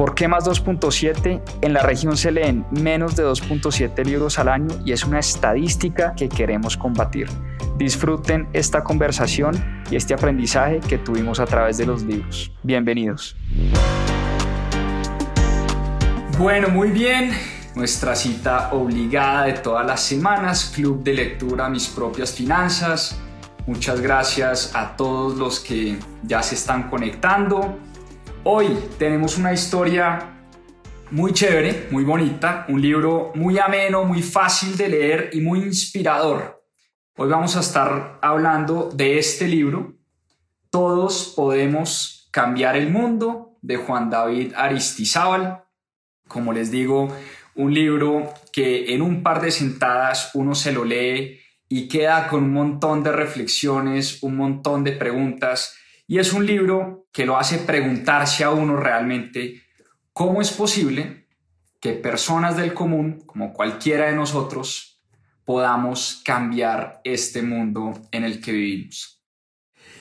¿Por qué más 2.7? En la región se leen menos de 2.7 libros al año y es una estadística que queremos combatir. Disfruten esta conversación y este aprendizaje que tuvimos a través de los libros. Bienvenidos. Bueno, muy bien. Nuestra cita obligada de todas las semanas, Club de Lectura Mis Propias Finanzas. Muchas gracias a todos los que ya se están conectando. Hoy tenemos una historia muy chévere, muy bonita, un libro muy ameno, muy fácil de leer y muy inspirador. Hoy vamos a estar hablando de este libro, Todos podemos cambiar el mundo, de Juan David Aristizábal. Como les digo, un libro que en un par de sentadas uno se lo lee y queda con un montón de reflexiones, un montón de preguntas. Y es un libro que lo hace preguntarse a uno realmente cómo es posible que personas del común, como cualquiera de nosotros, podamos cambiar este mundo en el que vivimos.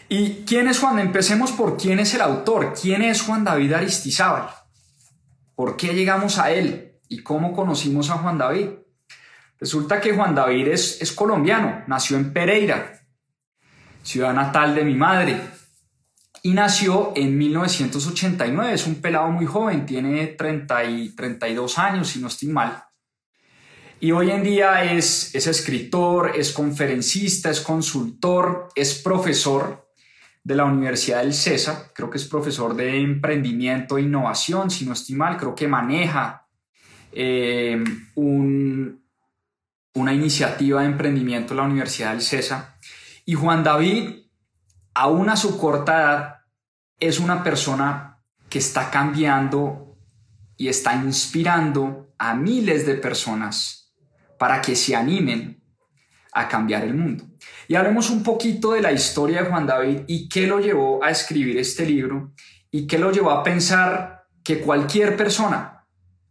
¿Y quién es Juan? Empecemos por quién es el autor. ¿Quién es Juan David Aristizábal? ¿Por qué llegamos a él? ¿Y cómo conocimos a Juan David? Resulta que Juan David es, es colombiano, nació en Pereira, ciudad natal de mi madre, y nació en 1989. Es un pelado muy joven, tiene 30 y 32 años, si no estoy mal. Y hoy en día es, es escritor, es conferencista, es consultor, es profesor de la Universidad del CESA, creo que es profesor de emprendimiento e innovación, si no estoy mal, creo que maneja eh, un, una iniciativa de emprendimiento en la Universidad del CESA. Y Juan David, aún a su corta edad, es una persona que está cambiando y está inspirando a miles de personas para que se animen a cambiar el mundo. Y hablemos un poquito de la historia de Juan David y qué lo llevó a escribir este libro y qué lo llevó a pensar que cualquier persona,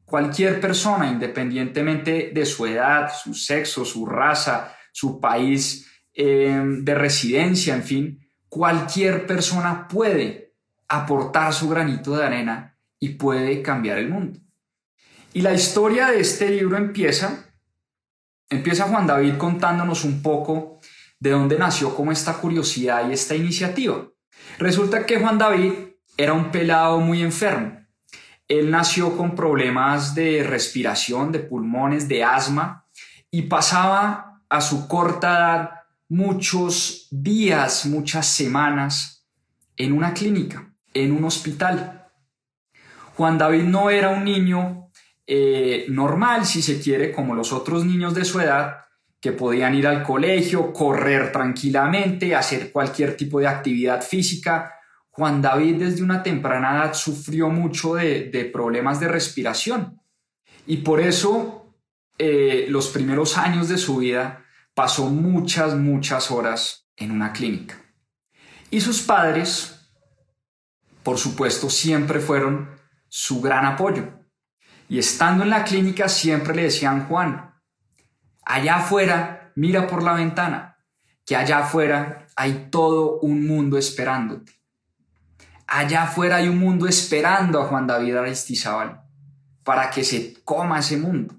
cualquier persona, independientemente de su edad, su sexo, su raza, su país eh, de residencia, en fin, cualquier persona puede aportar su granito de arena y puede cambiar el mundo. Y la historia de este libro empieza Empieza Juan David contándonos un poco de dónde nació como esta curiosidad y esta iniciativa. Resulta que Juan David era un pelado muy enfermo. Él nació con problemas de respiración, de pulmones, de asma y pasaba a su corta edad muchos días, muchas semanas en una clínica, en un hospital. Juan David no era un niño eh, normal, si se quiere, como los otros niños de su edad, que podían ir al colegio, correr tranquilamente, hacer cualquier tipo de actividad física. Juan David desde una temprana edad sufrió mucho de, problemas de respiración y por eso eh, los primeros años de su vida pasó muchas, muchas horas en una clínica. Y sus padres, por supuesto, siempre fueron su gran apoyo. Y estando en la clínica siempre le decían, Juan, allá afuera, mira por la ventana, que allá afuera hay todo un mundo esperándote. Allá afuera hay un mundo esperando a Juan David Aristizábal para que se coma ese mundo.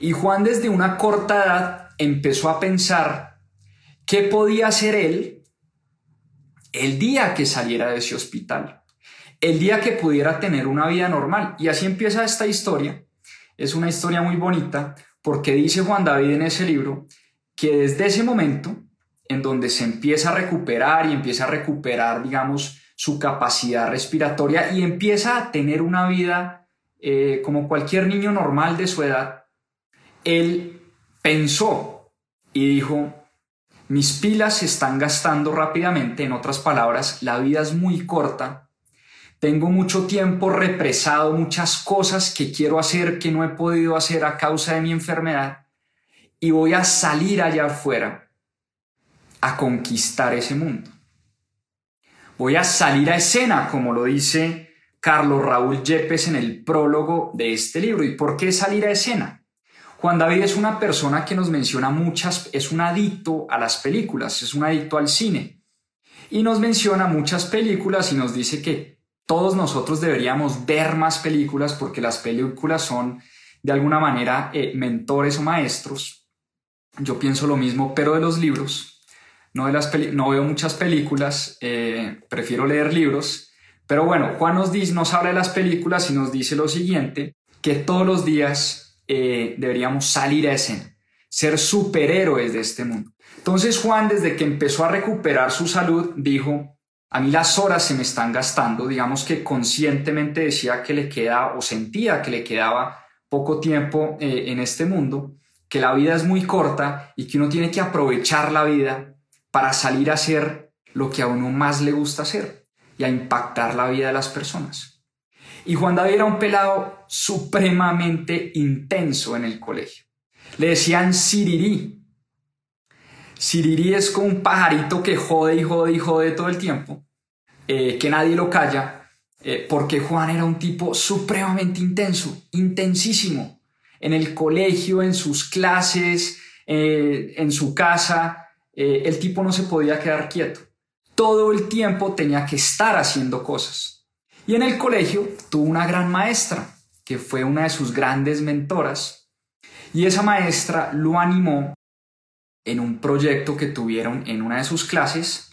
Y Juan desde una corta edad empezó a pensar qué podía hacer él el día que saliera de ese hospital el día que pudiera tener una vida normal. Y así empieza esta historia. Es una historia muy bonita porque dice Juan David en ese libro que desde ese momento en donde se empieza a recuperar y empieza a recuperar, digamos, su capacidad respiratoria y empieza a tener una vida eh, como cualquier niño normal de su edad, él pensó y dijo, mis pilas se están gastando rápidamente, en otras palabras, la vida es muy corta tengo mucho tiempo represado, muchas cosas que quiero hacer que no he podido hacer a causa de mi enfermedad y voy a salir allá afuera a conquistar ese mundo. Voy a salir a escena, como lo dice Carlos Raúl Yepes en el prólogo de este libro. ¿Y por qué salir a escena? Juan David es una persona que nos menciona muchas, es un adicto a las películas, es un adicto al cine. Y nos menciona muchas películas y nos dice que todos nosotros deberíamos ver más películas porque las películas son de alguna manera eh, mentores o maestros. Yo pienso lo mismo, pero de los libros no, no veo muchas películas, eh, prefiero leer libros. Pero bueno, Juan nos, dice, nos habla de las películas y nos dice lo siguiente, que todos los días eh, deberíamos salir a escena, ser superhéroes de este mundo. Entonces Juan, desde que empezó a recuperar su salud, dijo, a mí las horas se me están gastando, digamos que conscientemente decía que le queda o sentía que le quedaba poco tiempo eh, en este mundo, que la vida es muy corta y que uno tiene que aprovechar la vida para salir a hacer lo que a uno más le gusta hacer y a impactar la vida de las personas. Y Juan David era un pelado supremamente intenso en el colegio. Le decían Sirirí. Sirirí es como un pajarito que jode y jode y jode todo el tiempo, eh, que nadie lo calla, eh, porque Juan era un tipo supremamente intenso, intensísimo, en el colegio, en sus clases, eh, en su casa, el tipo no se podía quedar quieto. Todo el tiempo tenía que estar haciendo cosas. Y en el colegio tuvo una gran maestra, que fue una de sus grandes mentoras, y esa maestra lo animó en un proyecto que tuvieron en una de sus clases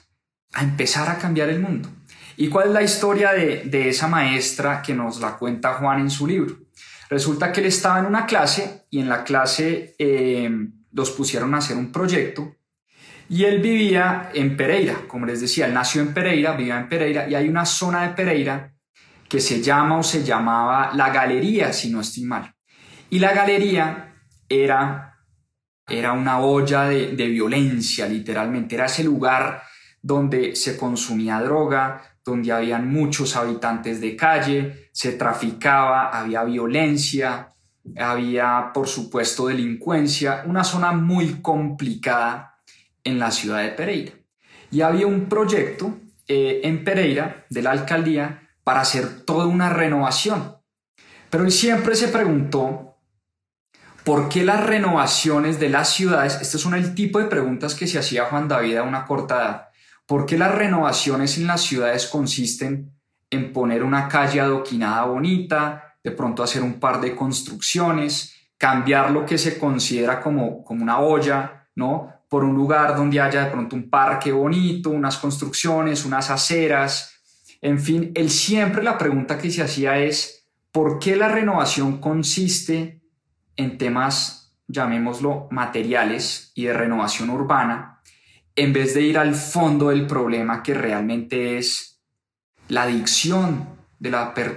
a empezar a cambiar el mundo. ¿Y cuál es la historia de, esa maestra que nos la cuenta Juan en su libro? Resulta que él estaba en una clase y en la clase eh, los pusieron a hacer un proyecto y él vivía en Pereira, como les decía, él nació en Pereira, vivía en Pereira, y hay una zona de Pereira que se llama o se llamaba la Galería, si no estoy mal. Y la Galería era, era una olla de, violencia, literalmente, era ese lugar donde se consumía droga, donde habían muchos habitantes de calle, se traficaba, había violencia, había, por supuesto, delincuencia, una zona muy complicada en la ciudad de Pereira. Y había un proyecto eh, en Pereira de la alcaldía para hacer toda una renovación. Pero él siempre se preguntó por qué las renovaciones de las ciudades, estas son el tipo de preguntas que se hacía Juan David a una corta edad, por qué las renovaciones en las ciudades consisten en poner una calle adoquinada bonita, de pronto hacer un par de construcciones, cambiar lo que se considera como, como una olla, ¿no? por un lugar donde haya de pronto un parque bonito, unas construcciones, unas aceras, en fin, él siempre la pregunta que se hacía es, ¿por qué la renovación consiste en temas, llamémoslo, materiales y de renovación urbana, en vez de ir al fondo del problema que realmente es la adicción de,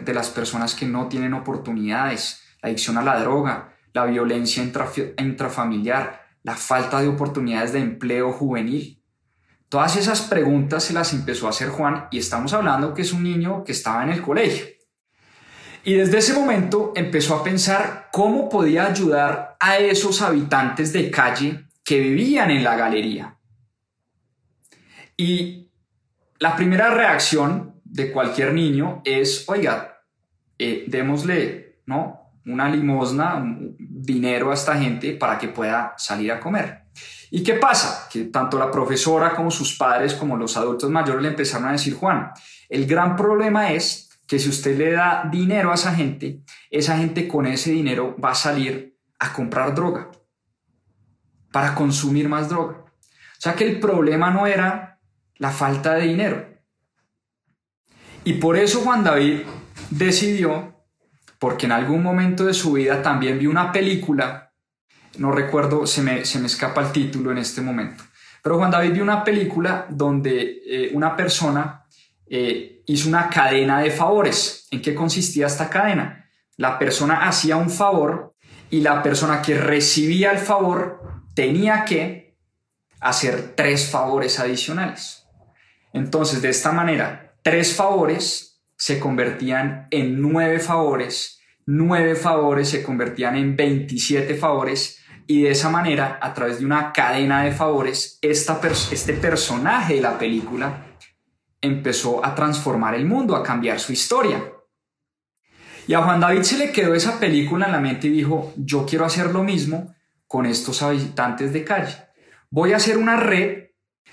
de las personas que no tienen oportunidades, la adicción a la droga, la violencia intrafamiliar, la falta de oportunidades de empleo juvenil. Todas esas preguntas se las empezó a hacer Juan y estamos hablando que es un niño que estaba en el colegio. Y desde ese momento empezó a pensar cómo podía ayudar a esos habitantes de calle que vivían en la galería. Y la primera reacción de cualquier niño es, oiga, eh, démosle, ¿no? una limosna, dinero a esta gente para que pueda salir a comer. ¿Y qué pasa? Que tanto la profesora como sus padres como los adultos mayores le empezaron a decir, Juan, el gran problema es que si usted le da dinero a esa gente, esa gente con ese dinero va a salir a comprar droga, para consumir más droga. O sea que el problema no era la falta de dinero. Y por eso Juan David decidió porque en algún momento de su vida también vi una película, no recuerdo, se me, se me escapa el título en este momento, pero Juan David vio una película donde eh, una persona eh, hizo una cadena de favores. ¿En qué consistía esta cadena? La persona hacía un favor y la persona que recibía el favor tenía que hacer tres favores adicionales. Entonces, de esta manera, tres favores se convertían en nueve favores, nueve favores se convertían en 27 favores y de esa manera, a través de una cadena de favores, esta este personaje de la película empezó a transformar el mundo, a cambiar su historia. Y a Juan David se le quedó esa película en la mente y dijo, yo quiero hacer lo mismo con estos habitantes de calle. Voy a hacer una red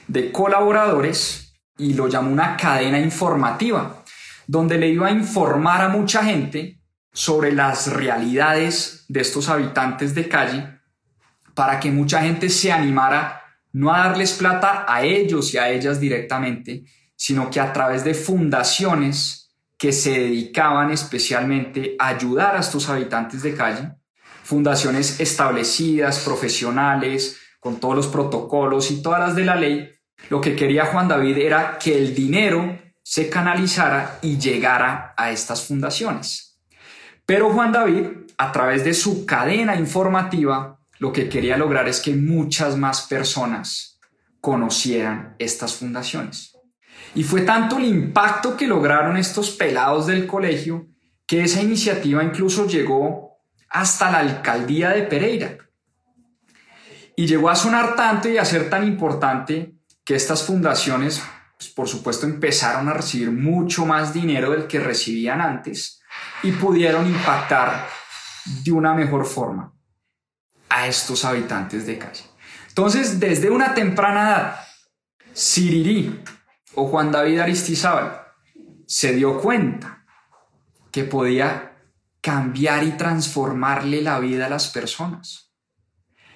de colaboradores y lo llamó una cadena informativa, donde le iba a informar a mucha gente sobre las realidades de estos habitantes de calle para que mucha gente se animara no a darles plata a ellos y a ellas directamente, sino que a través de fundaciones que se dedicaban especialmente a ayudar a estos habitantes de calle, fundaciones establecidas, profesionales, con todos los protocolos y todas las de la ley, lo que quería Juan David era que el dinero se canalizara y llegara a estas fundaciones. Pero Juan David, a través de su cadena informativa, lo que quería lograr es que muchas más personas conocieran estas fundaciones. Y fue tanto el impacto que lograron estos pelados del colegio que esa iniciativa incluso llegó hasta la alcaldía de Pereira. Y llegó a sonar tanto y a ser tan importante que estas fundaciones, pues, por supuesto, empezaron a recibir mucho más dinero del que recibían antes y pudieron impactar de una mejor forma a estos habitantes de calle. Entonces, desde una temprana edad, Sirirí, o Juan David Aristizábal se dio cuenta que podía cambiar y transformarle la vida a las personas.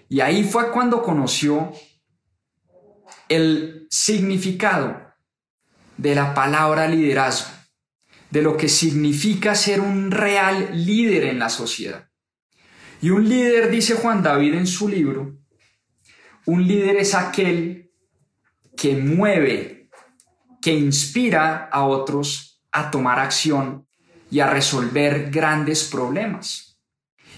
Y ahí fue cuando conoció el significado de la palabra liderazgo, de lo que significa ser un real líder en la sociedad. Y un líder, dice Juan David en su libro, un líder es aquel que mueve que inspira a otros a tomar acción y a resolver grandes problemas.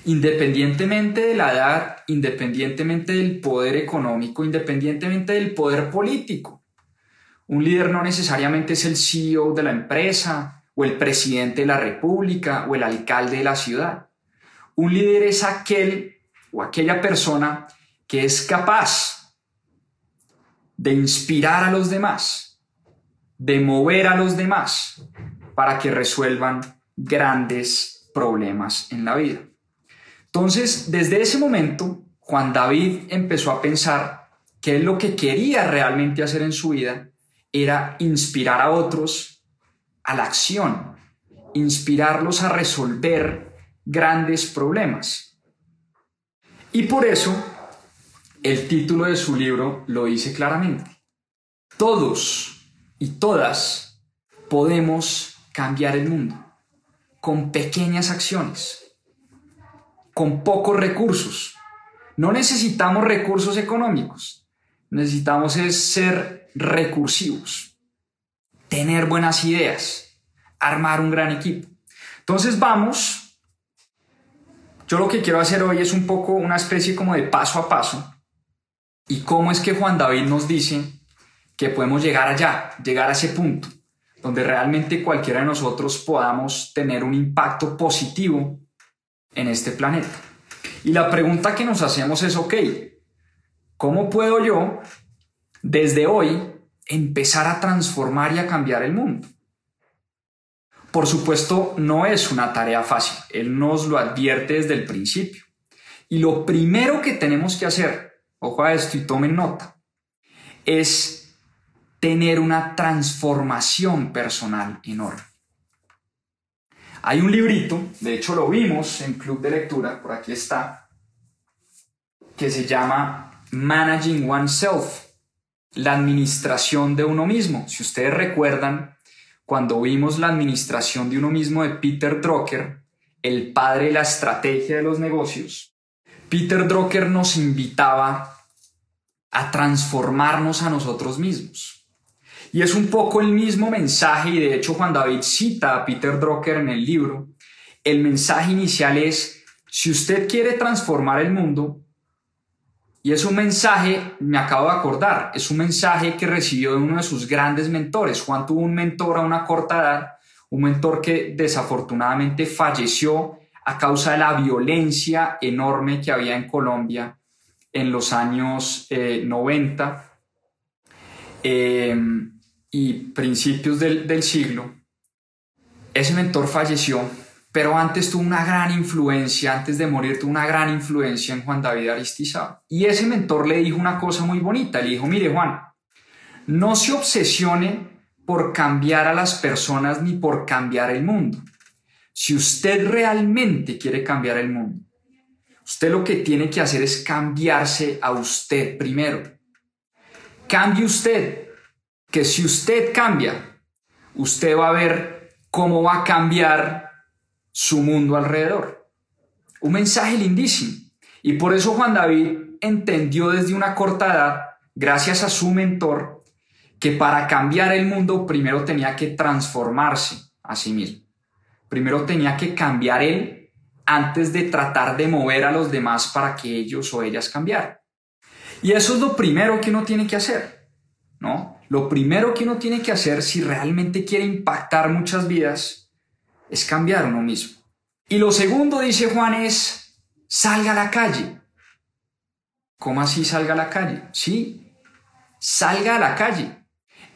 Independientemente de la edad, independientemente del poder económico, independientemente del poder político. Un líder no necesariamente es el CEO de la empresa o el presidente de la república o el alcalde de la ciudad. Un líder es aquel o aquella persona que es capaz de inspirar a los demás de mover a los demás para que resuelvan grandes problemas en la vida. Entonces, desde ese momento, Juan David empezó a pensar que lo que quería realmente hacer en su vida era inspirar a otros a la acción, inspirarlos a resolver grandes problemas. Y por eso, el título de su libro lo dice claramente. Todos y todas podemos cambiar el mundo con pequeñas acciones, con pocos recursos. No necesitamos recursos económicos, necesitamos ser recursivos, tener buenas ideas, armar un gran equipo. Entonces vamos, yo lo que quiero hacer hoy es un poco una especie como de paso a paso y cómo es que Juan David nos dice que podemos llegar allá, llegar a ese punto, donde realmente cualquiera de nosotros podamos tener un impacto positivo en este planeta. Y la pregunta que nos hacemos es, ok, ¿cómo puedo yo desde hoy empezar a transformar y a cambiar el mundo? Por supuesto, no es una tarea fácil, Él nos lo advierte desde el principio. Y lo primero que tenemos que hacer, ojo a esto y tomen nota, es tener una transformación personal enorme. Hay un librito, de hecho lo vimos en Club de Lectura, por aquí está, que se llama Managing Oneself, la administración de uno mismo. Si ustedes recuerdan, cuando vimos la administración de uno mismo de Peter Drucker, el padre de la estrategia de los negocios, Peter Drucker nos invitaba a transformarnos a nosotros mismos. Y es un poco el mismo mensaje, y de hecho Juan David cita a Peter Drucker en el libro. El mensaje inicial es, si usted quiere transformar el mundo, y es un mensaje, me acabo de acordar, es un mensaje que recibió de uno de sus grandes mentores. Juan tuvo un mentor a una corta edad, un mentor que desafortunadamente falleció a causa de la violencia enorme que había en Colombia en los años 90 eh, em, y principios del, del siglo. Ese mentor falleció, pero antes tuvo una gran influencia, antes de morir tuvo una gran influencia en Juan David Aristizábal. Y ese mentor le dijo una cosa muy bonita, le dijo, mire Juan, no se obsesione por cambiar a las personas ni por cambiar el mundo. Si usted realmente quiere cambiar el mundo, usted lo que tiene que hacer es cambiarse a usted primero. Cambie usted, que si usted cambia, usted va a ver cómo va a cambiar su mundo alrededor. Un mensaje lindísimo. Y por eso Juan David entendió desde una corta edad, gracias a su mentor, que para cambiar el mundo primero tenía que transformarse a sí mismo. Primero tenía que cambiar él antes de tratar de mover a los demás para que ellos o ellas cambiaran. Y eso es lo primero que uno tiene que hacer, ¿no? Lo primero que uno tiene que hacer si realmente quiere impactar muchas vidas es cambiar uno mismo. Y lo segundo, dice Juan, es salga a la calle. ¿Cómo así salga a la calle? Sí, salga a la calle.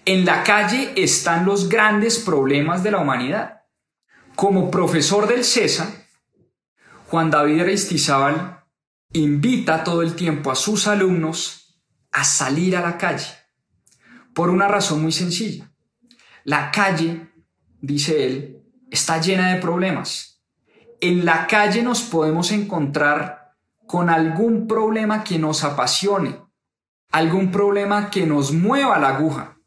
En la calle están los grandes problemas de la humanidad. Como profesor del CESA, Juan David Aristizábal invita todo el tiempo a sus alumnos a salir a la calle, por una razón muy sencilla. La calle, dice él, está llena de problemas. En la calle nos podemos encontrar con algún problema que nos apasione, algún problema que nos mueva la aguja,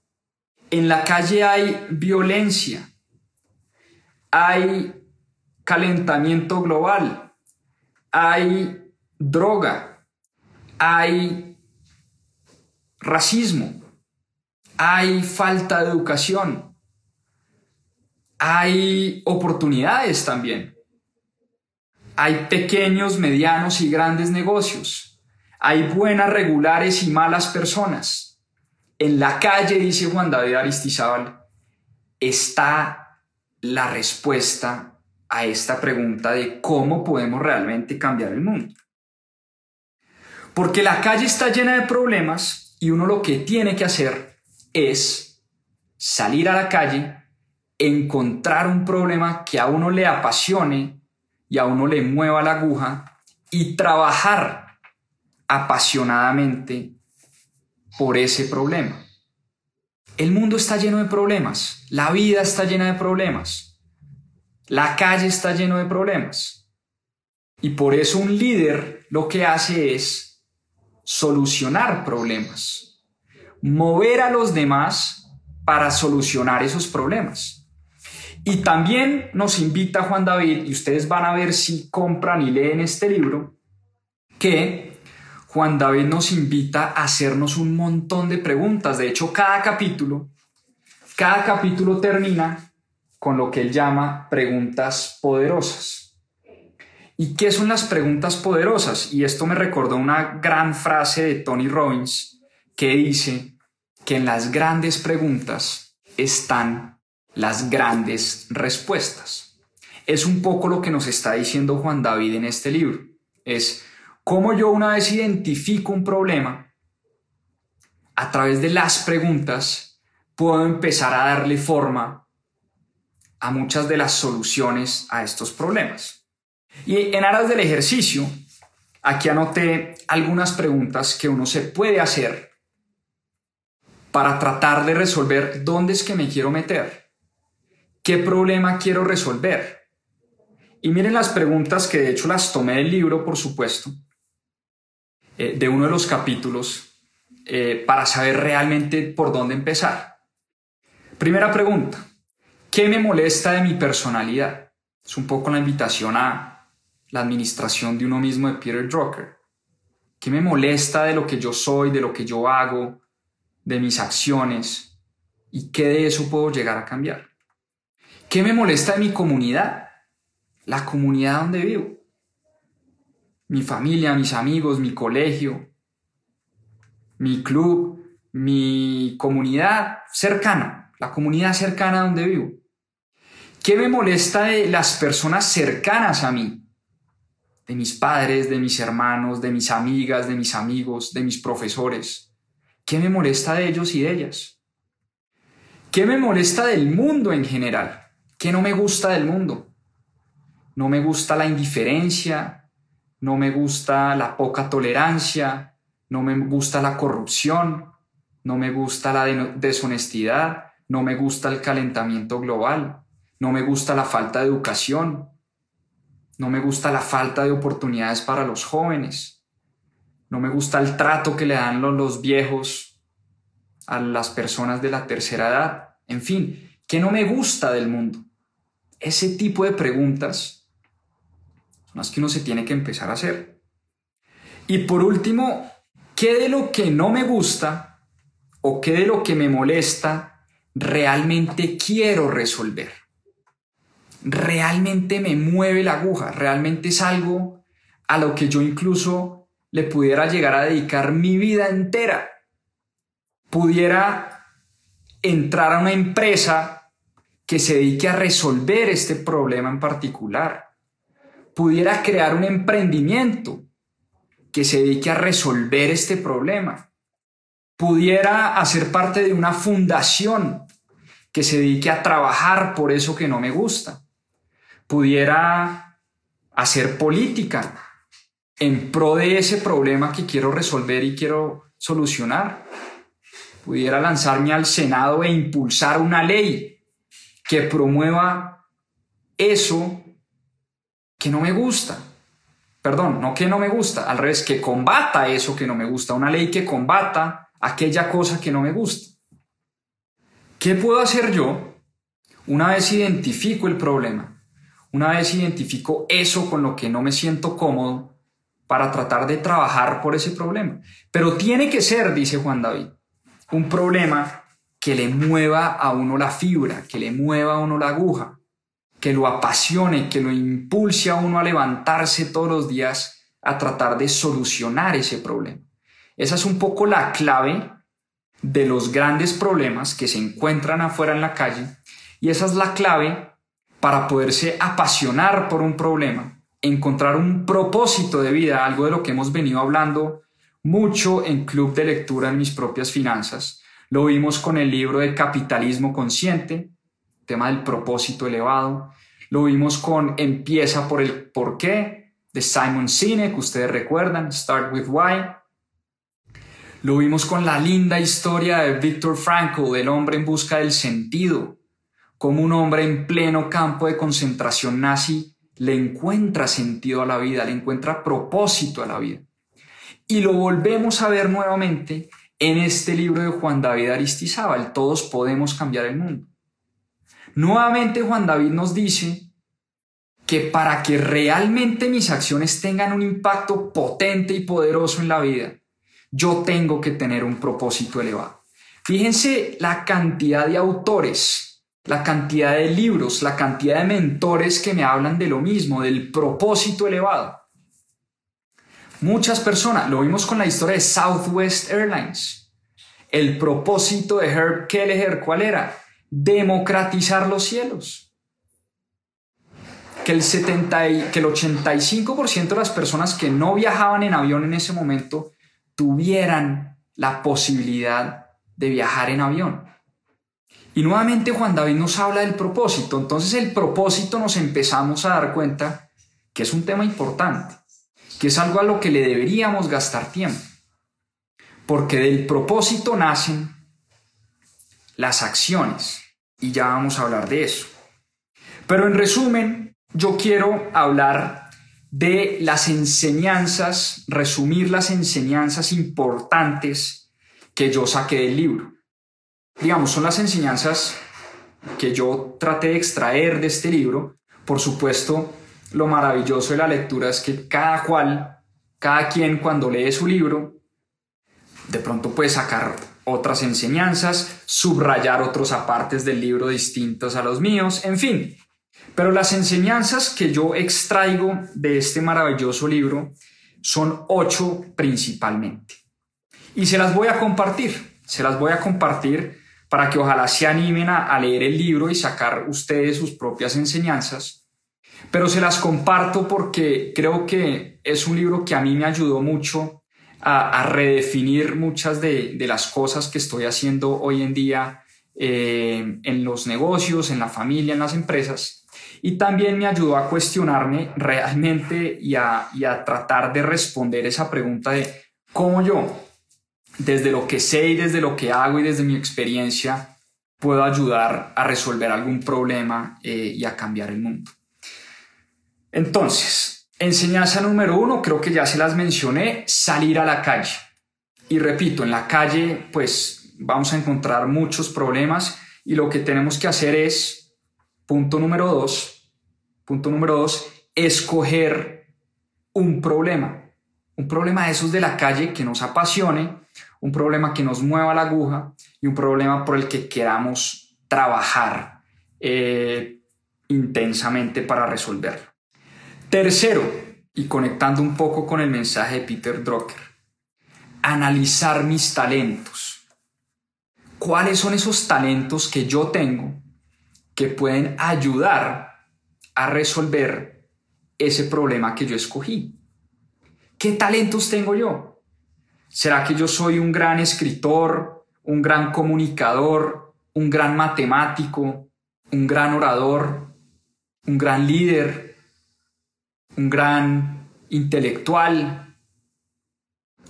en la calle hay violencia, hay calentamiento global, hay droga, hay racismo, hay falta de educación, hay oportunidades también, hay pequeños, medianos y grandes negocios, hay buenas, regulares y malas personas. En la calle, dice Juan David Aristizábal, está la respuesta a esta pregunta de cómo podemos realmente cambiar el mundo. Porque la calle está llena de problemas y uno lo que tiene que hacer es salir a la calle, encontrar un problema que a uno le apasione y a uno le mueva la aguja y trabajar apasionadamente por ese problema. El mundo está lleno de problemas, la vida está llena de problemas, la calle está lleno de problemas. Y por eso un líder lo que hace es solucionar problemas, mover a los demás para solucionar esos problemas. Y también nos invita Juan David, y ustedes van a ver si compran y leen este libro, que Juan David nos invita a hacernos un montón de preguntas. De hecho, cada capítulo, cada capítulo termina con lo que él llama preguntas poderosas. ¿Y qué son las preguntas poderosas? Y esto me recordó una gran frase de Tony Robbins que dice que en las grandes preguntas están las grandes respuestas. Es un poco lo que nos está diciendo Juan David en este libro. Es cómo yo una vez identifico un problema, a través de las preguntas, puedo empezar a darle forma a muchas de las soluciones a estos problemas. Y en aras del ejercicio, aquí anoté algunas preguntas que uno se puede hacer para tratar de resolver dónde es que me quiero meter, qué problema quiero resolver. Y miren las preguntas que de hecho las tomé del libro, por supuesto, eh, de uno de los capítulos eh, para saber realmente por dónde empezar. Primera pregunta, ¿qué me molesta de mi personalidad? Es un poco la invitación a la administración de uno mismo de Peter Drucker. ¿Qué me molesta de lo que yo soy, de lo que yo hago, de mis acciones? ¿Y qué de eso puedo llegar a cambiar? ¿Qué me molesta de mi comunidad? La comunidad donde vivo mi familia, mis amigos, mi colegio, mi club, mi comunidad cercana, la comunidad cercana donde vivo. ¿Qué me molesta de las personas cercanas a mí? de mis padres, de mis hermanos, de mis amigas, de mis amigos, de mis profesores? ¿Qué me molesta de ellos y de ellas? ¿Qué me molesta del mundo en general? ¿Qué no me gusta del mundo? No me gusta la indiferencia, no me gusta la poca tolerancia, no me gusta la corrupción, no me gusta la deshonestidad, no me gusta el calentamiento global, no me gusta la falta de educación, no me gusta la falta de oportunidades para los jóvenes. No me gusta el trato que le dan los, viejos a las personas de la tercera edad. En fin, ¿qué no me gusta del mundo? Ese tipo de preguntas son las que uno se tiene que empezar a hacer. Y por último, ¿qué de lo que no me gusta o qué de lo que me molesta realmente quiero resolver? realmente me mueve la aguja, realmente es algo a lo que yo incluso le pudiera llegar a dedicar mi vida entera. Pudiera entrar a una empresa que se dedique a resolver este problema en particular. Pudiera crear un emprendimiento que se dedique a resolver este problema. Pudiera hacer parte de una fundación que se dedique a trabajar por eso que no me gusta pudiera hacer política en pro de ese problema que quiero resolver y quiero solucionar. Pudiera lanzarme al Senado e impulsar una ley que promueva eso que no me gusta. Perdón, no que no me gusta, al revés, que combata eso que no me gusta, una ley que combata aquella cosa que no me gusta. ¿Qué puedo hacer yo una vez identifico el problema? Una vez identifico eso con lo que no me siento cómodo para tratar de trabajar por ese problema. Pero tiene que ser, dice Juan David, un problema que le mueva a uno la fibra, que le mueva a uno la aguja, que lo apasione, que lo impulse a uno a levantarse todos los días a tratar de solucionar ese problema. Esa es un poco la clave de los grandes problemas que se encuentran afuera en la calle y esa es la clave para poderse apasionar por un problema, encontrar un propósito de vida, algo de lo que hemos venido hablando mucho en Club de Lectura en mis propias finanzas. Lo vimos con el libro de Capitalismo Consciente, tema del propósito elevado. Lo vimos con Empieza por el por qué de Simon Sinek, ustedes recuerdan, Start with Why. Lo vimos con la linda historia de Viktor Frankl, del hombre en busca del sentido, como un hombre en pleno campo de concentración nazi le encuentra sentido a la vida, le encuentra propósito a la vida. Y lo volvemos a ver nuevamente en este libro de Juan David Aristizábal, Todos podemos cambiar el mundo. Nuevamente Juan David nos dice que para que realmente mis acciones tengan un impacto potente y poderoso en la vida, yo tengo que tener un propósito elevado. Fíjense la cantidad de autores la cantidad de libros, la cantidad de mentores que me hablan de lo mismo, del propósito elevado. Muchas personas, lo vimos con la historia de Southwest Airlines. El propósito de Herb Kelleher, ¿cuál era? Democratizar los cielos. Que el, 70 que el 85% de las personas que no viajaban en avión en ese momento tuvieran la posibilidad de viajar en avión. Y nuevamente Juan David nos habla del propósito. Entonces el propósito nos empezamos a dar cuenta que es un tema importante, que es algo a lo que le deberíamos gastar tiempo. Porque del propósito nacen las acciones. Y ya vamos a hablar de eso. Pero en resumen, yo quiero hablar de las enseñanzas, resumir las enseñanzas importantes que yo saqué del libro digamos, son las enseñanzas que yo traté de extraer de este libro. Por supuesto, lo maravilloso de la lectura es que cada cual, cada quien cuando lee su libro, de pronto puede sacar otras enseñanzas, subrayar otros apartes del libro distintos a los míos, en fin. Pero las enseñanzas que yo extraigo de este maravilloso libro son ocho principalmente. Y se las voy a compartir. Se las voy a compartir para que ojalá se animen a, leer el libro y sacar ustedes sus propias enseñanzas. Pero se las comparto porque creo que es un libro que a mí me ayudó mucho a, redefinir muchas de, las cosas que estoy haciendo hoy en día eh, en los negocios, en la familia, en las empresas. Y también me ayudó a cuestionarme realmente y a, tratar de responder esa pregunta de cómo yo, desde lo que sé y desde lo que hago y desde mi experiencia, puedo ayudar a resolver algún problema eh, y a cambiar el mundo. Entonces, enseñanza número uno, creo que ya se las mencioné, salir a la calle. Y repito, en la calle pues vamos a encontrar muchos problemas y lo que tenemos que hacer es, punto número dos, punto número dos, escoger un problema. Un problema de esos de la calle que nos apasione, un problema que nos mueva la aguja y un problema por el que queramos trabajar eh, intensamente para resolverlo. Tercero, y conectando un poco con el mensaje de Peter Drucker, analizar mis talentos. ¿Cuáles son esos talentos que yo tengo que pueden ayudar a resolver ese problema que yo escogí? ¿Qué talentos tengo yo? ¿Será que yo soy un gran escritor, un gran comunicador, un gran matemático, un gran orador, un gran líder, un gran intelectual,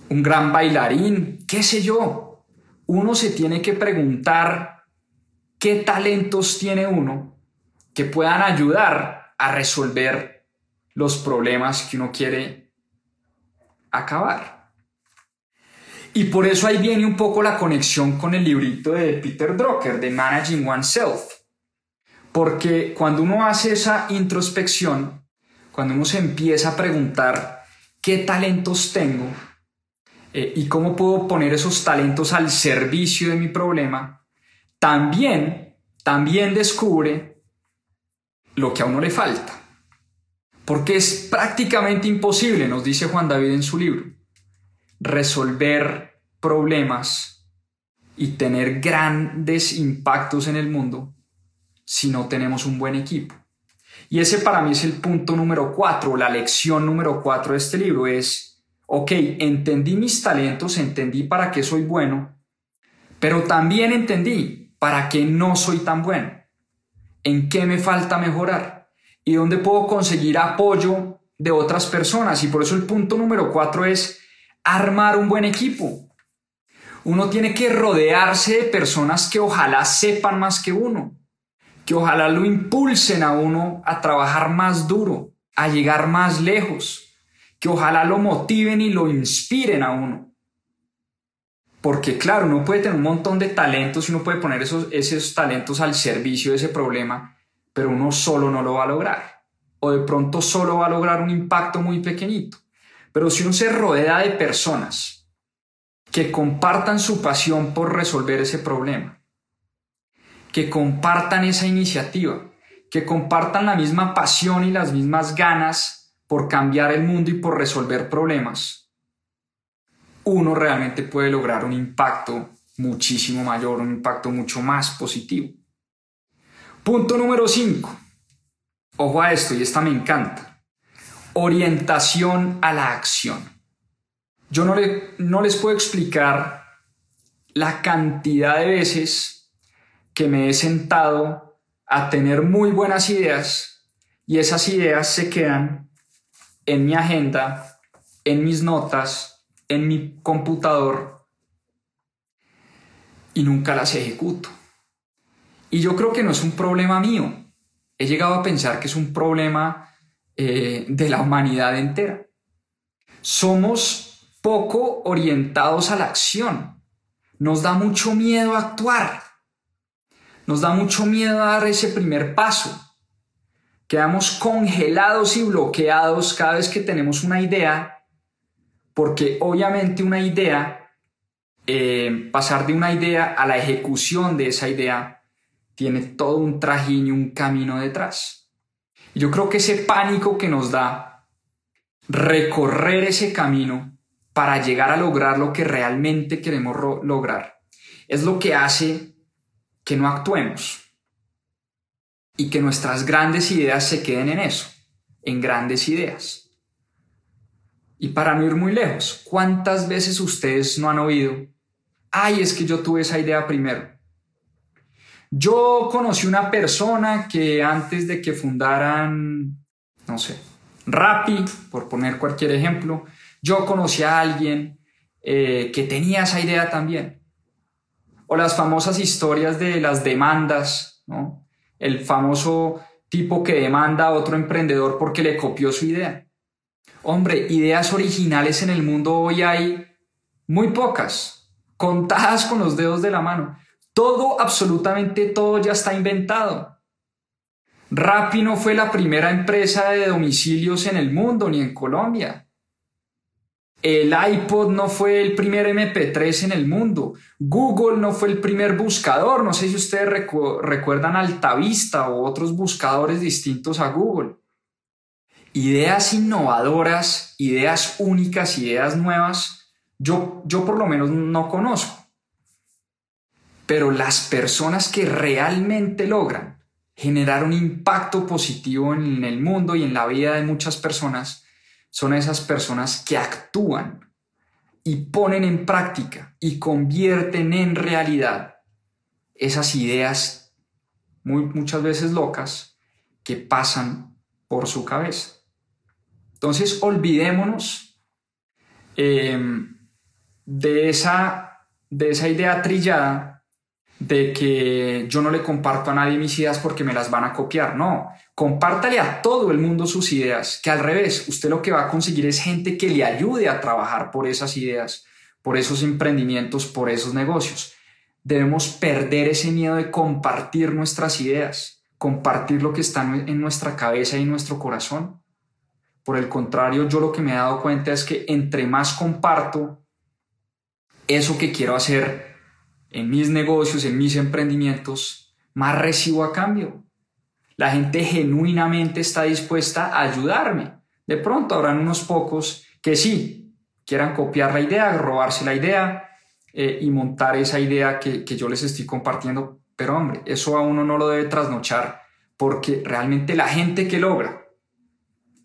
un gran bailarín, qué sé yo. Uno se tiene que preguntar qué talentos tiene uno que puedan ayudar a resolver los problemas que uno quiere acabar. Y por eso ahí viene un poco la conexión con el librito de Peter Drucker, de Managing Oneself. Porque cuando uno hace esa introspección, cuando uno se empieza a preguntar qué talentos tengo eh, y cómo puedo poner esos talentos al servicio de mi problema, también, también descubre lo que a uno le falta. Porque es prácticamente imposible, nos dice Juan David en su libro, resolver problemas y tener grandes impactos en el mundo si no tenemos un buen equipo. Y ese para mí es el punto número cuatro, la lección número cuatro de este libro es, ok, entendí mis talentos, entendí para qué soy bueno, pero también entendí para qué no soy tan bueno, en qué me falta mejorar y dónde puedo conseguir apoyo de otras personas. Y por eso el punto número cuatro es armar un buen equipo. Uno tiene que rodearse de personas que ojalá sepan más que uno que ojalá lo impulsen a uno a trabajar más duro, a llegar más lejos, que ojalá lo motiven y lo inspiren a uno. Porque claro, uno puede tener un montón de talentos y uno puede poner esos, esos talentos al servicio de ese problema, pero uno solo no lo va a lograr. O de pronto solo va a lograr un impacto muy pequeñito. Pero si uno se rodea de personas que compartan su pasión por resolver ese problema, que compartan esa iniciativa, que compartan la misma pasión y las mismas ganas por cambiar el mundo y por resolver problemas, uno realmente puede lograr un impacto muchísimo mayor, un impacto mucho más positivo. Punto número 5. Ojo a esto, y esta me encanta. Orientación a la acción. Yo no, le, no les puedo explicar la cantidad de veces que me he sentado a tener muy buenas ideas y esas ideas se quedan en mi agenda, en mis notas, en mi computador y nunca las ejecuto. Y yo creo que no es un problema mío. He llegado a pensar que es un problema eh, de la humanidad entera. Somos poco orientados a la acción. Nos da mucho miedo actuar. Nos da mucho miedo dar ese primer paso. Quedamos congelados y bloqueados cada vez que tenemos una idea, porque obviamente una idea, eh, pasar de una idea a la ejecución de esa idea, tiene todo un trajín y un camino detrás. yo creo que ese pánico que nos da recorrer ese camino para llegar a lograr lo que realmente queremos lograr es lo que hace que no actuemos y que nuestras grandes ideas se queden en eso. en grandes ideas. Y para no ir muy lejos, ¿cuántas veces ustedes no han oído, ay, es que yo tuve esa idea primero? Yo conocí una persona que antes de que fundaran, no sé, Rappi, por poner cualquier ejemplo, yo conocí a alguien eh, que tenía esa idea también. O las famosas historias de las demandas, ¿no? El famoso tipo que demanda a otro emprendedor porque le copió su idea. Hombre, ideas originales en el mundo hoy hay muy pocas, contadas con los dedos de la mano. Todo, absolutamente todo ya está inventado. Rappi no fue la primera empresa de domicilios en el mundo ni en Colombia. El iPod no fue el primer MP3 en el mundo. Google no fue el primer buscador. No sé si ustedes recuerdan Altavista o otros buscadores distintos a Google. Ideas innovadoras, ideas únicas, ideas nuevas, yo, yo por lo menos no conozco. Pero las personas que realmente logran generar un impacto positivo en el mundo y en la vida de muchas personas son esas personas que actúan y ponen en práctica y convierten en realidad esas ideas muy, muchas veces locas que pasan por su cabeza. Entonces olvidémonos eh, de, esa, de esa idea trillada de que yo no le comparto a nadie mis ideas porque me las van a copiar. No, compártale a todo el mundo sus ideas, que al revés, usted lo que va a conseguir es gente que le ayude a trabajar por esas ideas, por esos emprendimientos, por esos negocios. Debemos perder ese miedo de compartir nuestras ideas, compartir lo que está en nuestra cabeza y en nuestro corazón. Por el contrario, yo lo que me he dado cuenta es que entre más comparto eso que quiero hacer, en mis negocios, en mis emprendimientos, más recibo a cambio. La gente genuinamente está dispuesta a ayudarme. De pronto habrán unos pocos que sí, quieran copiar la idea, robarse la idea eh, y montar esa idea que, que yo les estoy compartiendo. Pero hombre, eso a uno no lo debe trasnochar porque realmente la gente que logra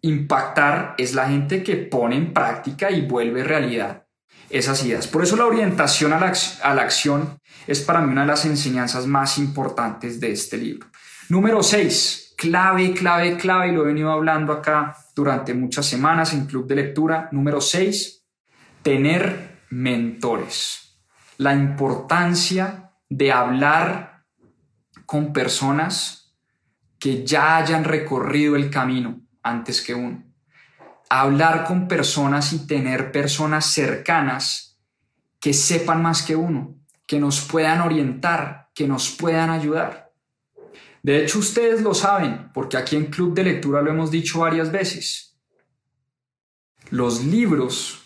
impactar es la gente que pone en práctica y vuelve realidad esas ideas. Por eso la orientación a la, acción es para mí una de las enseñanzas más importantes de este libro. Número 6, clave, clave, clave, y lo he venido hablando acá durante muchas semanas en Club de Lectura. Número 6, tener mentores. La importancia de hablar con personas que ya hayan recorrido el camino antes que uno hablar con personas y tener personas cercanas que sepan más que uno, que nos puedan orientar, que nos puedan ayudar. De hecho, ustedes lo saben, porque aquí en Club de Lectura lo hemos dicho varias veces. Los libros,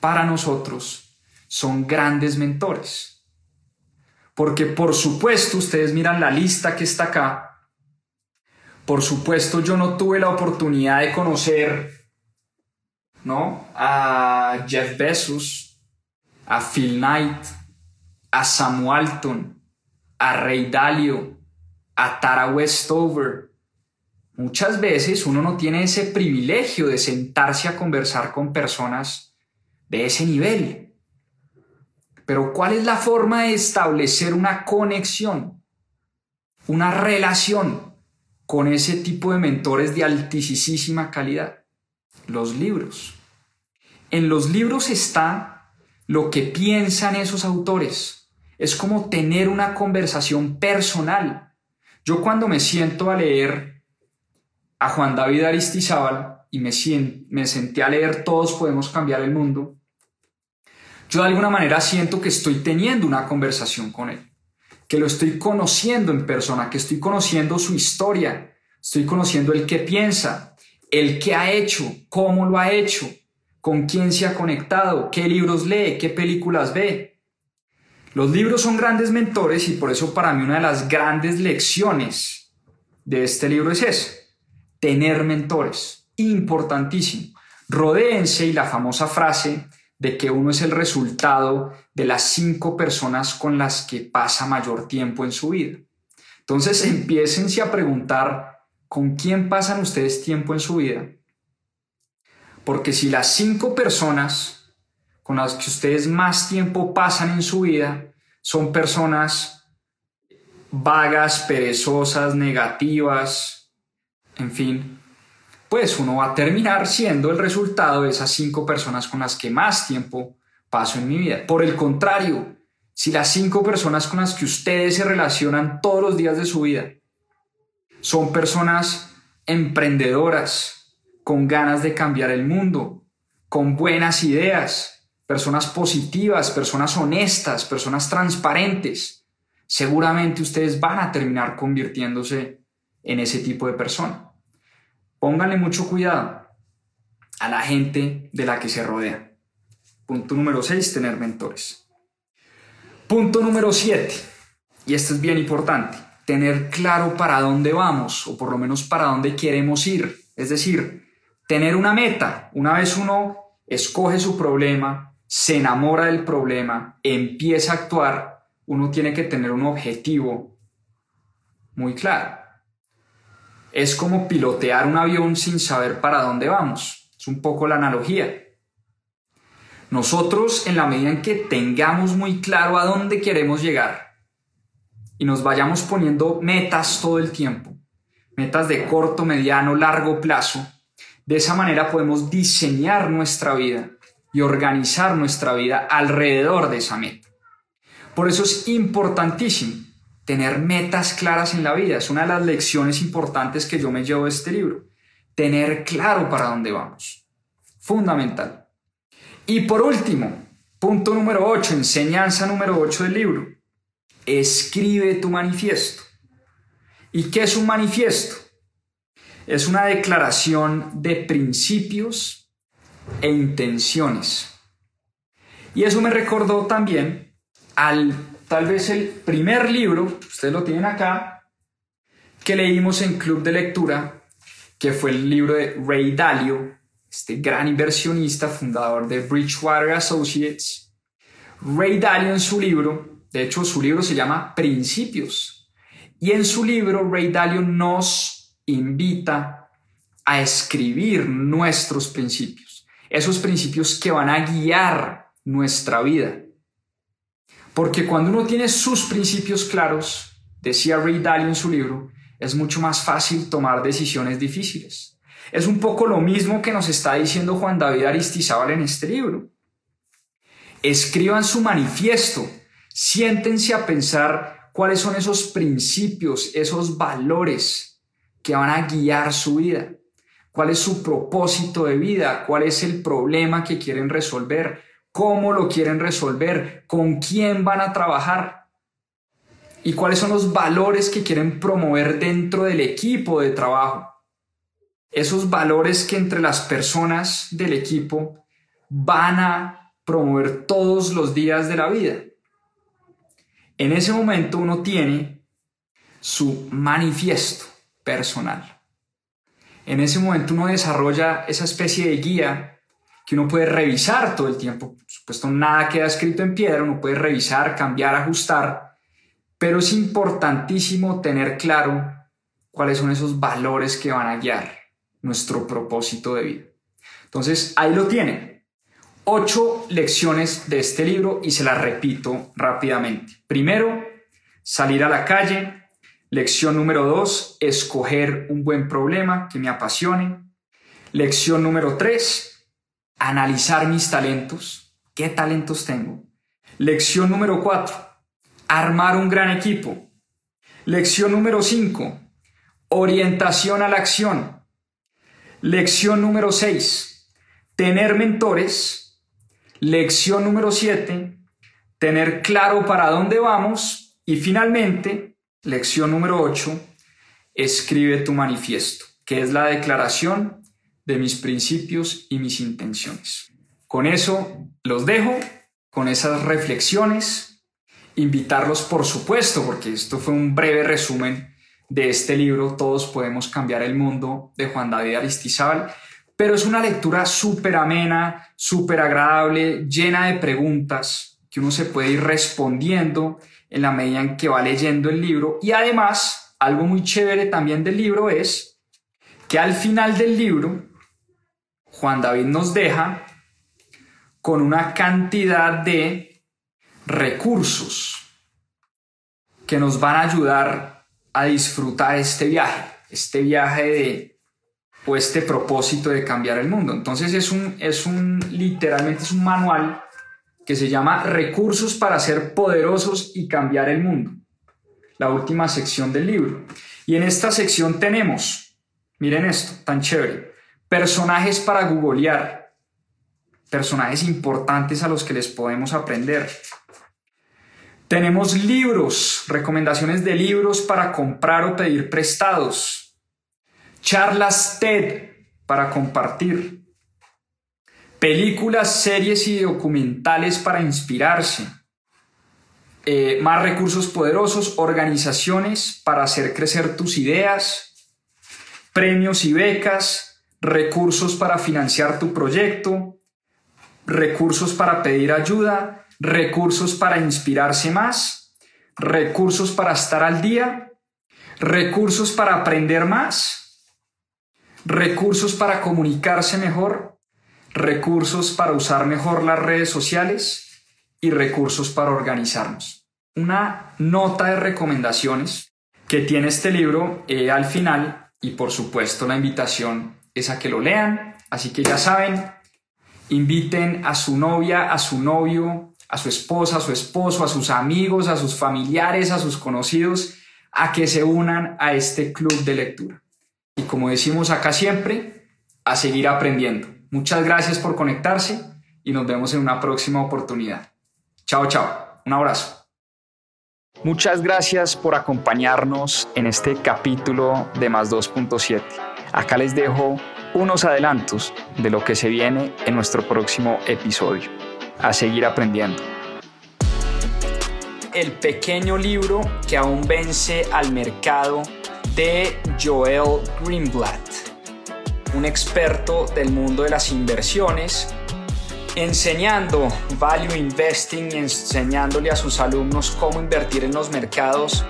para nosotros, son grandes mentores. Porque por supuesto, ustedes miran la lista que está acá. Por supuesto, yo no tuve la oportunidad de conocer ¿no? A Jeff Bezos, a Phil Knight, a Sam Walton, a Ray Dalio, a Tara Westover. Muchas veces uno no tiene ese privilegio de sentarse a conversar con personas de ese nivel. Pero ¿cuál es la forma de establecer una conexión, una relación con ese tipo de mentores de altísima calidad? Los libros. En los libros está lo que piensan esos autores. Es como tener una conversación personal. Yo cuando me siento a leer a Juan David Aristizábal y me, me senté a leer Todos podemos cambiar el mundo, yo de alguna manera siento que estoy teniendo una conversación con él, que lo estoy conociendo en persona, que estoy conociendo su historia, estoy conociendo el que piensa, el que ha hecho, cómo lo ha hecho, con quién se ha conectado, qué libros lee, qué películas ve. Los libros son grandes mentores y por eso para mí una de las grandes lecciones de este libro es eso, tener mentores, importantísimo. Rodéense y la famosa frase de que uno es el resultado de las cinco personas con las que pasa mayor tiempo en su vida. Entonces empiécense a preguntar con quién pasan ustedes tiempo en su vida. Porque si las cinco personas con las que ustedes más tiempo pasan en su vida son personas vagas, perezosas, negativas, en fin, pues uno va a terminar siendo el resultado de esas cinco personas con las que más tiempo paso en mi vida. Por el contrario, si las cinco personas con las que ustedes se relacionan todos los días de su vida son personas emprendedoras, con ganas de cambiar el mundo, con buenas ideas, personas positivas, personas honestas, personas transparentes, seguramente ustedes van a terminar convirtiéndose en ese tipo de persona. Pónganle mucho cuidado a la gente de la que se rodea. Punto número 6, tener mentores. Punto número 7, y esto es bien importante, tener claro para dónde vamos o por lo menos para dónde queremos ir. Es decir, tener una meta. Una vez uno escoge su problema, se enamora del problema, empieza a actuar, uno tiene que tener un objetivo muy claro. Es como pilotear un avión sin saber para dónde vamos. Es un poco la analogía. Nosotros, en la medida en que tengamos muy claro a dónde queremos llegar y nos vayamos poniendo metas todo el tiempo, metas de corto, mediano, largo plazo, de esa manera podemos diseñar nuestra vida y organizar nuestra vida alrededor de esa meta. Por eso es importantísimo tener metas claras en la vida. Es una de las lecciones importantes que yo me llevo de este libro. Tener claro para dónde vamos. Fundamental. Y por último, punto número 8, enseñanza número 8 del libro. Escribe tu manifiesto. ¿Y qué es un manifiesto? Es una declaración de principios e intenciones. Y eso me recordó también al tal vez el primer libro, ustedes lo tienen acá, que leímos en Club de Lectura, que fue el libro de Ray Dalio, este gran inversionista, fundador de Bridgewater Associates. Ray Dalio en su libro, de hecho su libro se llama Principios, y en su libro Ray Dalio nos invita a escribir nuestros principios, esos principios que van a guiar nuestra vida. Porque cuando uno tiene sus principios claros, decía Ray Dalio en su libro, es mucho más fácil tomar decisiones difíciles. Es un poco lo mismo que nos está diciendo Juan David Aristizábal en este libro. Escriban su manifiesto, siéntense a pensar cuáles son esos principios, esos valores que van a guiar su vida, cuál es su propósito de vida, cuál es el problema que quieren resolver, cómo lo quieren resolver, con quién van a trabajar y cuáles son los valores que quieren promover dentro del equipo de trabajo. Esos valores que entre las personas del equipo van a promover todos los días de la vida. En ese momento uno tiene su manifiesto personal. En ese momento uno desarrolla esa especie de guía que uno puede revisar todo el tiempo. Por supuesto, nada queda escrito en piedra, uno puede revisar, cambiar, ajustar, pero es importantísimo tener claro cuáles son esos valores que van a guiar nuestro propósito de vida. Entonces, ahí lo tienen. Ocho lecciones de este libro y se las repito rápidamente. Primero, salir a la calle. Lección número dos, escoger un buen problema que me apasione. Lección número tres, analizar mis talentos, qué talentos tengo. Lección número cuatro, armar un gran equipo. Lección número cinco, orientación a la acción. Lección número seis, tener mentores. Lección número siete, tener claro para dónde vamos. Y finalmente, lección número ocho, escribe tu manifiesto, que es la declaración de mis principios y mis intenciones. Con eso los dejo, con esas reflexiones, invitarlos por supuesto, porque esto fue un breve resumen de este libro, Todos podemos cambiar el mundo, de Juan David Aristizábal, pero es una lectura súper amena, súper agradable, llena de preguntas que uno se puede ir respondiendo en la medida en que va leyendo el libro. Y además, algo muy chévere también del libro es que al final del libro Juan David nos deja con una cantidad de recursos que nos van a ayudar a disfrutar este viaje, este viaje de o este propósito de cambiar el mundo. Entonces es un, es un literalmente es un manual que se llama Recursos para ser poderosos y cambiar el mundo. La última sección del libro. Y en esta sección tenemos, miren esto, tan chévere, personajes para googlear, personajes importantes a los que les podemos aprender. Tenemos libros, recomendaciones de libros para comprar o pedir prestados. Charlas TED para compartir. Películas, series y documentales para inspirarse. Eh, más recursos poderosos, organizaciones para hacer crecer tus ideas, premios y becas, recursos para financiar tu proyecto, recursos para pedir ayuda, recursos para inspirarse más, recursos para estar al día, recursos para aprender más, recursos para comunicarse mejor, recursos para usar mejor las redes sociales y recursos para organizarnos. Una nota de recomendaciones que tiene este libro eh, al final y por supuesto la invitación es a que lo lean. Así que ya saben, inviten a su novia, a su novio, a su esposa, a su esposo, a sus amigos, a sus familiares, a sus conocidos, a que se unan a este club de lectura. Y como decimos acá siempre, a seguir aprendiendo. Muchas gracias por conectarse y nos vemos en una próxima oportunidad. Chao, chao. Un abrazo. Muchas gracias por acompañarnos en este capítulo de Más 2.7. Acá les dejo unos adelantos de lo que se viene en nuestro próximo episodio. A seguir aprendiendo. El pequeño libro que aún vence al mercado de Joel Greenblatt un experto del mundo de las inversiones, enseñando value investing enseñándole a sus alumnos cómo invertir en los mercados